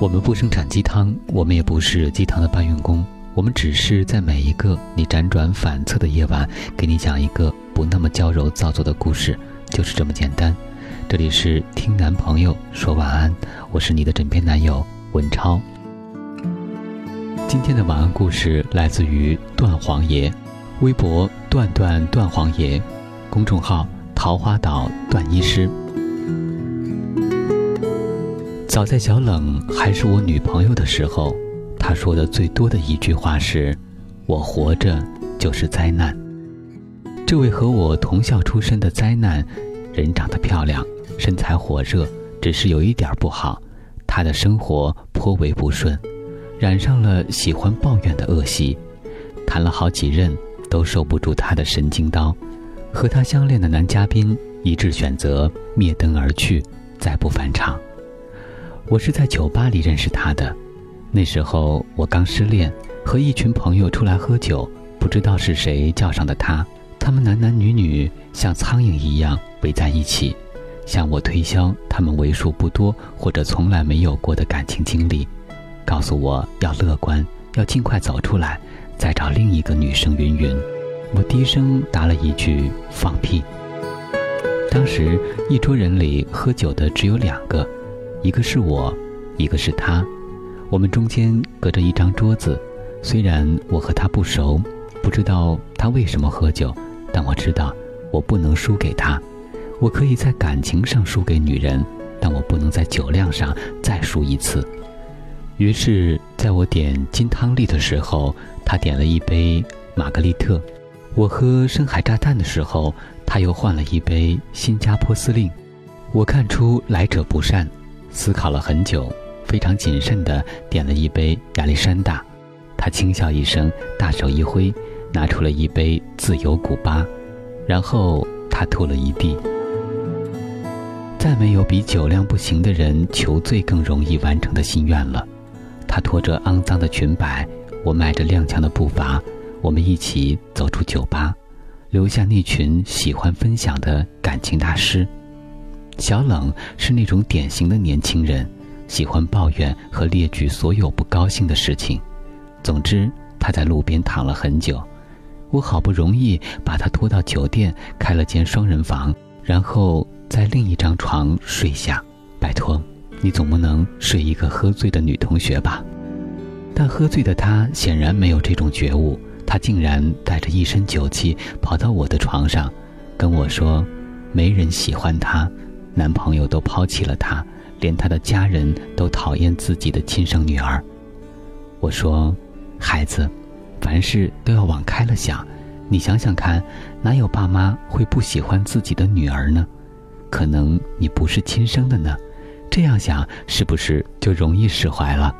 我们不生产鸡汤，我们也不是鸡汤的搬运工，我们只是在每一个你辗转反侧的夜晚，给你讲一个不那么娇柔造作的故事，就是这么简单。这里是听男朋友说晚安，我是你的枕边男友文超。今天的晚安故事来自于段黄爷，微博段段段黄爷，公众号桃花岛段医师。早在小冷还是我女朋友的时候，她说的最多的一句话是：“我活着就是灾难。”这位和我同校出身的灾难，人长得漂亮，身材火热，只是有一点不好，她的生活颇为不顺，染上了喜欢抱怨的恶习，谈了好几任都受不住她的神经刀。和她相恋的男嘉宾一致选择灭灯而去，再不返场。我是在酒吧里认识他的，那时候我刚失恋，和一群朋友出来喝酒，不知道是谁叫上的他。他们男男女女像苍蝇一样围在一起，向我推销他们为数不多或者从来没有过的感情经历，告诉我要乐观，要尽快走出来，再找另一个女生云云。我低声答了一句放屁。当时一桌人里喝酒的只有两个。一个是我，一个是他，我们中间隔着一张桌子。虽然我和他不熟，不知道他为什么喝酒，但我知道我不能输给他。我可以在感情上输给女人，但我不能在酒量上再输一次。于是，在我点金汤力的时候，他点了一杯玛格丽特；我喝深海炸弹的时候，他又换了一杯新加坡司令。我看出来者不善。思考了很久，非常谨慎地点了一杯亚历山大。他轻笑一声，大手一挥，拿出了一杯自由古巴，然后他吐了一地。再没有比酒量不行的人求醉更容易完成的心愿了。他拖着肮脏的裙摆，我迈着踉跄的步伐，我们一起走出酒吧，留下那群喜欢分享的感情大师。小冷是那种典型的年轻人，喜欢抱怨和列举所有不高兴的事情。总之，他在路边躺了很久。我好不容易把他拖到酒店，开了间双人房，然后在另一张床睡下。拜托，你总不能睡一个喝醉的女同学吧？但喝醉的他显然没有这种觉悟，他竟然带着一身酒气跑到我的床上，跟我说：“没人喜欢他。”男朋友都抛弃了她，连她的家人都讨厌自己的亲生女儿。我说：“孩子，凡事都要往开了想。你想想看，哪有爸妈会不喜欢自己的女儿呢？可能你不是亲生的呢。这样想是不是就容易释怀了？”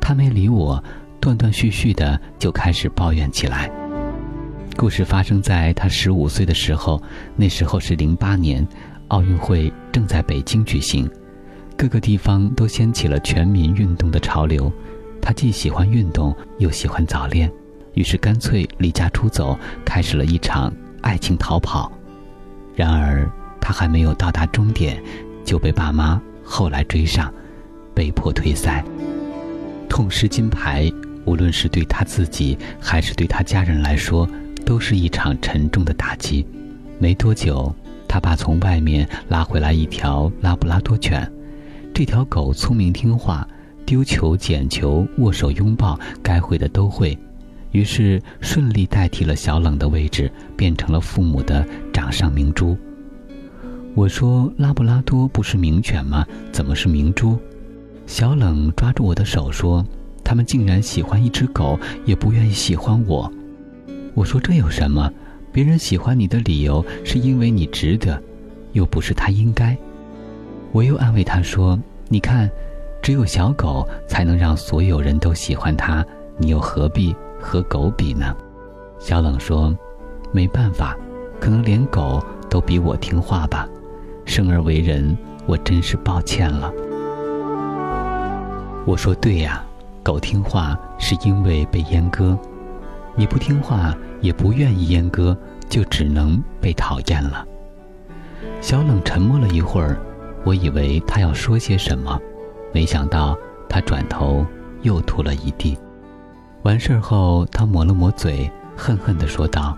他没理我，断断续续的就开始抱怨起来。故事发生在他十五岁的时候，那时候是零八年。奥运会正在北京举行，各个地方都掀起了全民运动的潮流。他既喜欢运动，又喜欢早恋，于是干脆离家出走，开始了一场爱情逃跑。然而，他还没有到达终点，就被爸妈后来追上，被迫退赛。痛失金牌，无论是对他自己还是对他家人来说，都是一场沉重的打击。没多久。他爸从外面拉回来一条拉布拉多犬，这条狗聪明听话，丢球、捡球、握手、拥抱，该会的都会，于是顺利代替了小冷的位置，变成了父母的掌上明珠。我说：“拉布拉多不是名犬吗？怎么是明珠？”小冷抓住我的手说：“他们竟然喜欢一只狗，也不愿意喜欢我。”我说：“这有什么？”别人喜欢你的理由是因为你值得，又不是他应该。我又安慰他说：“你看，只有小狗才能让所有人都喜欢它，你又何必和狗比呢？”小冷说：“没办法，可能连狗都比我听话吧。生而为人，我真是抱歉了。”我说：“对呀，狗听话是因为被阉割。”你不听话，也不愿意阉割，就只能被讨厌了。小冷沉默了一会儿，我以为他要说些什么，没想到他转头又吐了一地。完事儿后，他抹了抹嘴，恨恨地说道：“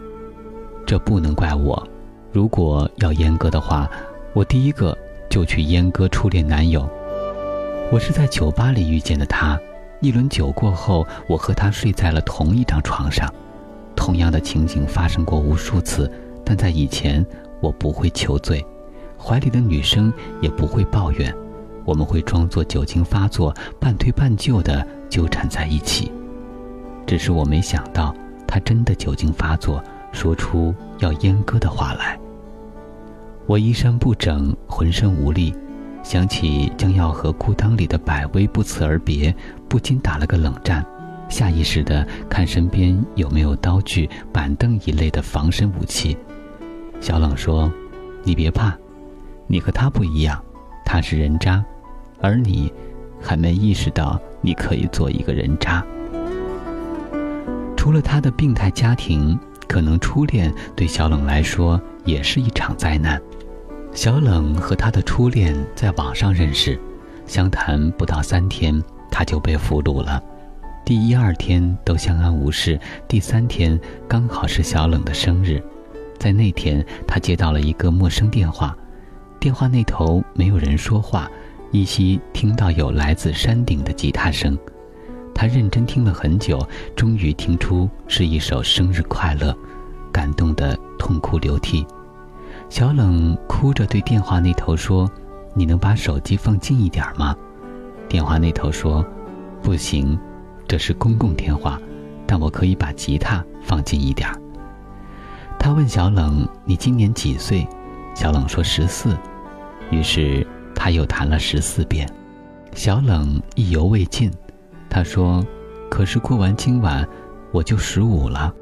这不能怪我。如果要阉割的话，我第一个就去阉割初恋男友。我是在酒吧里遇见的他，一轮酒过后，我和他睡在了同一张床上。同样的情景发生过无数次，但在以前，我不会求醉，怀里的女生也不会抱怨，我们会装作酒精发作，半推半就的纠缠在一起。”只是我没想到，他真的酒精发作，说出要阉割的话来。我衣衫不整，浑身无力，想起将要和裤裆里的百威不辞而别，不禁打了个冷战，下意识的看身边有没有刀具、板凳一类的防身武器。小冷说：“你别怕，你和他不一样，他是人渣，而你，还没意识到你可以做一个人渣。”除了他的病态家庭，可能初恋对小冷来说也是一场灾难。小冷和他的初恋在网上认识，相谈不到三天，他就被俘虏了。第一二天都相安无事，第三天刚好是小冷的生日，在那天他接到了一个陌生电话，电话那头没有人说话，依稀听到有来自山顶的吉他声。他认真听了很久，终于听出是一首生日快乐，感动得痛哭流涕。小冷哭着对电话那头说：“你能把手机放近一点吗？”电话那头说：“不行，这是公共电话，但我可以把吉他放近一点。”他问小冷：“你今年几岁？”小冷说：“十四。”于是他又弹了十四遍。小冷意犹未尽。他说：“可是过完今晚，我就十五了。”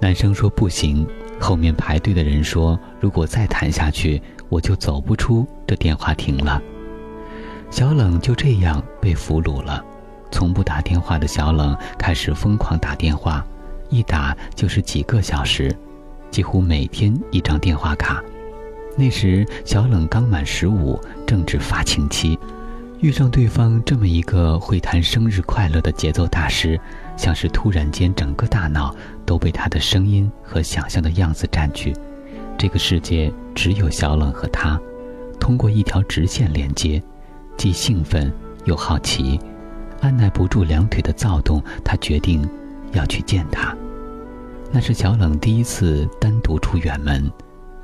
男生说：“不行。”后面排队的人说：“如果再谈下去，我就走不出这电话亭了。”小冷就这样被俘虏了。从不打电话的小冷开始疯狂打电话，一打就是几个小时，几乎每天一张电话卡。那时小冷刚满十五，正值发情期。遇上对方这么一个会弹生日快乐的节奏大师，像是突然间整个大脑都被他的声音和想象的样子占据。这个世界只有小冷和他，通过一条直线连接，既兴奋又好奇，按耐不住两腿的躁动，他决定要去见他。那是小冷第一次单独出远门。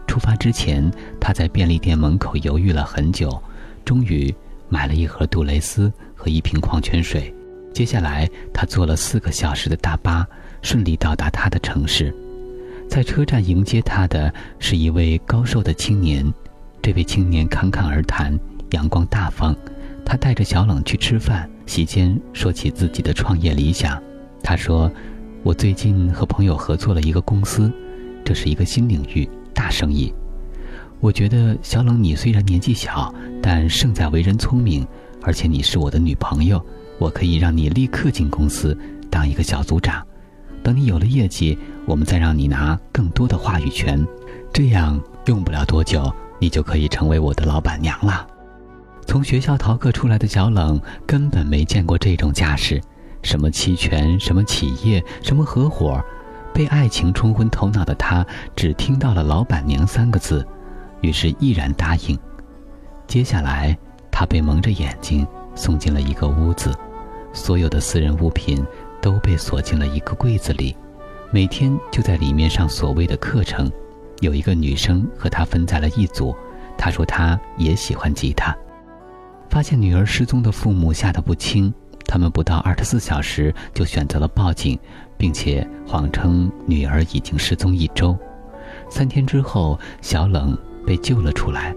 出发之前，他在便利店门口犹豫了很久，终于。买了一盒杜蕾斯和一瓶矿泉水，接下来他坐了四个小时的大巴，顺利到达他的城市。在车站迎接他的是一位高瘦的青年，这位青年侃侃而谈，阳光大方。他带着小冷去吃饭，席间说起自己的创业理想。他说：“我最近和朋友合作了一个公司，这是一个新领域，大生意。”我觉得小冷，你虽然年纪小，但胜在为人聪明，而且你是我的女朋友，我可以让你立刻进公司当一个小组长。等你有了业绩，我们再让你拿更多的话语权，这样用不了多久，你就可以成为我的老板娘了。从学校逃课出来的小冷根本没见过这种架势，什么期权，什么企业，什么合伙，被爱情冲昏头脑的他，只听到了“老板娘”三个字。于是毅然答应。接下来，他被蒙着眼睛送进了一个屋子，所有的私人物品都被锁进了一个柜子里，每天就在里面上所谓的课程。有一个女生和他分在了一组，她说她也喜欢吉他。发现女儿失踪的父母吓得不轻，他们不到二十四小时就选择了报警，并且谎称女儿已经失踪一周。三天之后，小冷。被救了出来。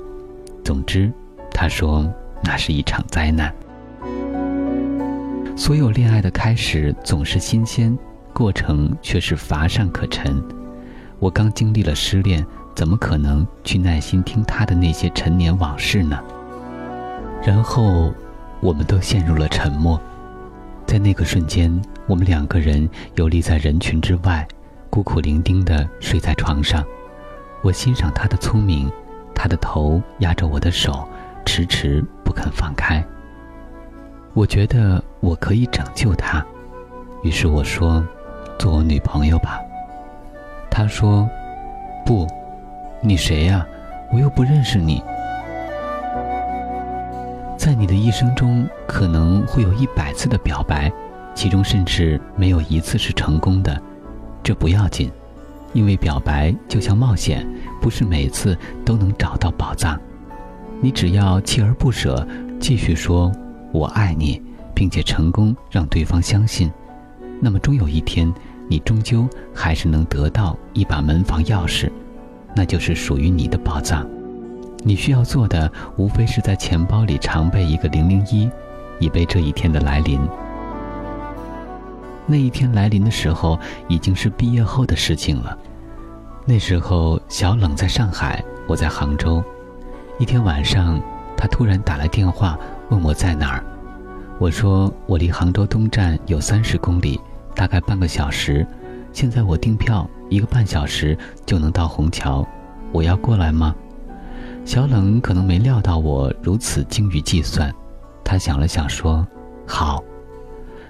总之，他说那是一场灾难。所有恋爱的开始总是新鲜，过程却是乏善可陈。我刚经历了失恋，怎么可能去耐心听他的那些陈年往事呢？然后，我们都陷入了沉默。在那个瞬间，我们两个人游离在人群之外，孤苦伶仃地睡在床上。我欣赏他的聪明，他的头压着我的手，迟迟不肯放开。我觉得我可以拯救他，于是我说：“做我女朋友吧。”他说：“不，你谁呀？我又不认识你。”在你的一生中，可能会有一百次的表白，其中甚至没有一次是成功的，这不要紧，因为表白就像冒险，不是每次都能找到宝藏。你只要锲而不舍，继续说。我爱你，并且成功让对方相信，那么终有一天，你终究还是能得到一把门房钥匙，那就是属于你的宝藏。你需要做的，无非是在钱包里常备一个零零一，以备这一天的来临。那一天来临的时候，已经是毕业后的事情了。那时候，小冷在上海，我在杭州。一天晚上，他突然打来电话。问我在哪儿，我说我离杭州东站有三十公里，大概半个小时。现在我订票，一个半小时就能到虹桥，我要过来吗？小冷可能没料到我如此精于计算，他想了想说：“好。”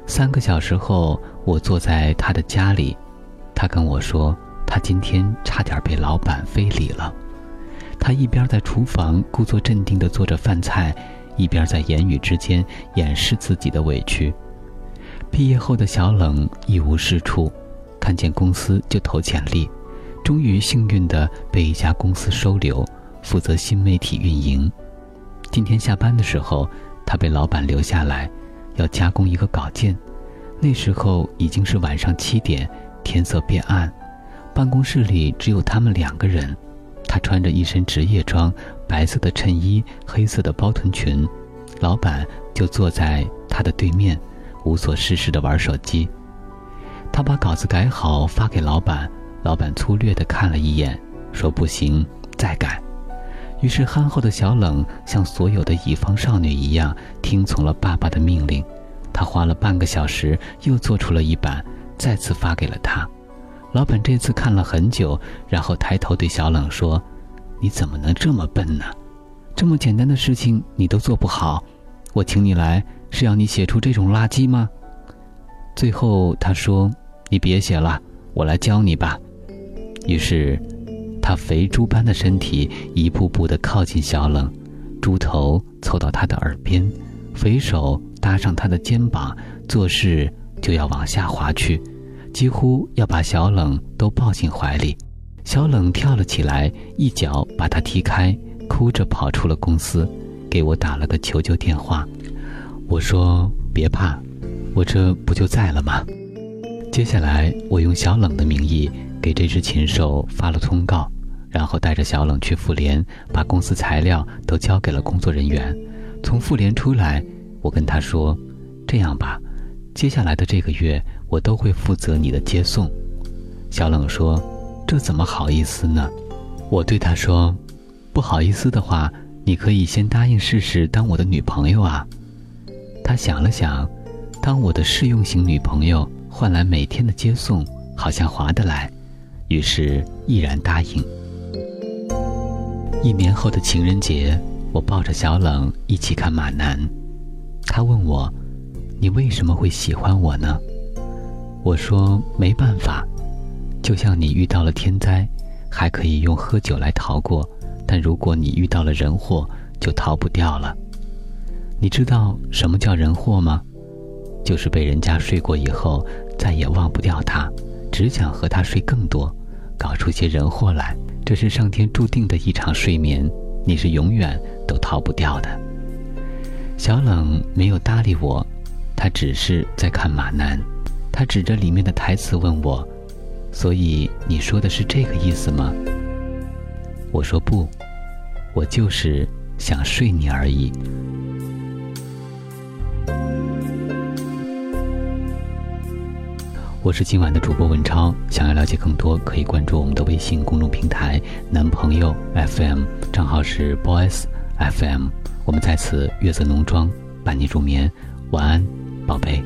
三个小时后，我坐在他的家里，他跟我说他今天差点被老板非礼了。他一边在厨房故作镇定地做着饭菜。一边在言语之间掩饰自己的委屈。毕业后的小冷一无是处，看见公司就投简历，终于幸运地被一家公司收留，负责新媒体运营。今天下班的时候，他被老板留下来，要加工一个稿件。那时候已经是晚上七点，天色变暗，办公室里只有他们两个人。他穿着一身职业装。白色的衬衣，黑色的包臀裙，老板就坐在他的对面，无所事事的玩手机。他把稿子改好发给老板，老板粗略地看了一眼，说不行，再改。于是憨厚的小冷像所有的乙方少女一样，听从了爸爸的命令。他花了半个小时又做出了一版，再次发给了他。老板这次看了很久，然后抬头对小冷说。你怎么能这么笨呢？这么简单的事情你都做不好，我请你来是要你写出这种垃圾吗？最后他说：“你别写了，我来教你吧。”于是，他肥猪般的身体一步步地靠近小冷，猪头凑到他的耳边，肥手搭上他的肩膀，做事就要往下滑去，几乎要把小冷都抱进怀里。小冷跳了起来，一脚把他踢开，哭着跑出了公司，给我打了个求救电话。我说：“别怕，我这不就在了吗？”接下来，我用小冷的名义给这只禽兽发了通告，然后带着小冷去妇联，把公司材料都交给了工作人员。从妇联出来，我跟他说：“这样吧，接下来的这个月，我都会负责你的接送。”小冷说。这怎么好意思呢？我对他说：“不好意思的话，你可以先答应试试当我的女朋友啊。”他想了想，当我的试用型女朋友换来每天的接送，好像划得来，于是毅然答应。一年后的情人节，我抱着小冷一起看马南。他问我：“你为什么会喜欢我呢？”我说：“没办法。”就像你遇到了天灾，还可以用喝酒来逃过；但如果你遇到了人祸，就逃不掉了。你知道什么叫人祸吗？就是被人家睡过以后，再也忘不掉他，只想和他睡更多，搞出些人祸来。这是上天注定的一场睡眠，你是永远都逃不掉的。小冷没有搭理我，他只是在看马南，他指着里面的台词问我。所以你说的是这个意思吗？我说不，我就是想睡你而已。我是今晚的主播文超，想要了解更多，可以关注我们的微信公众平台“男朋友 FM”，账号是 boys FM。我们在此月色浓妆伴你入眠，晚安，宝贝。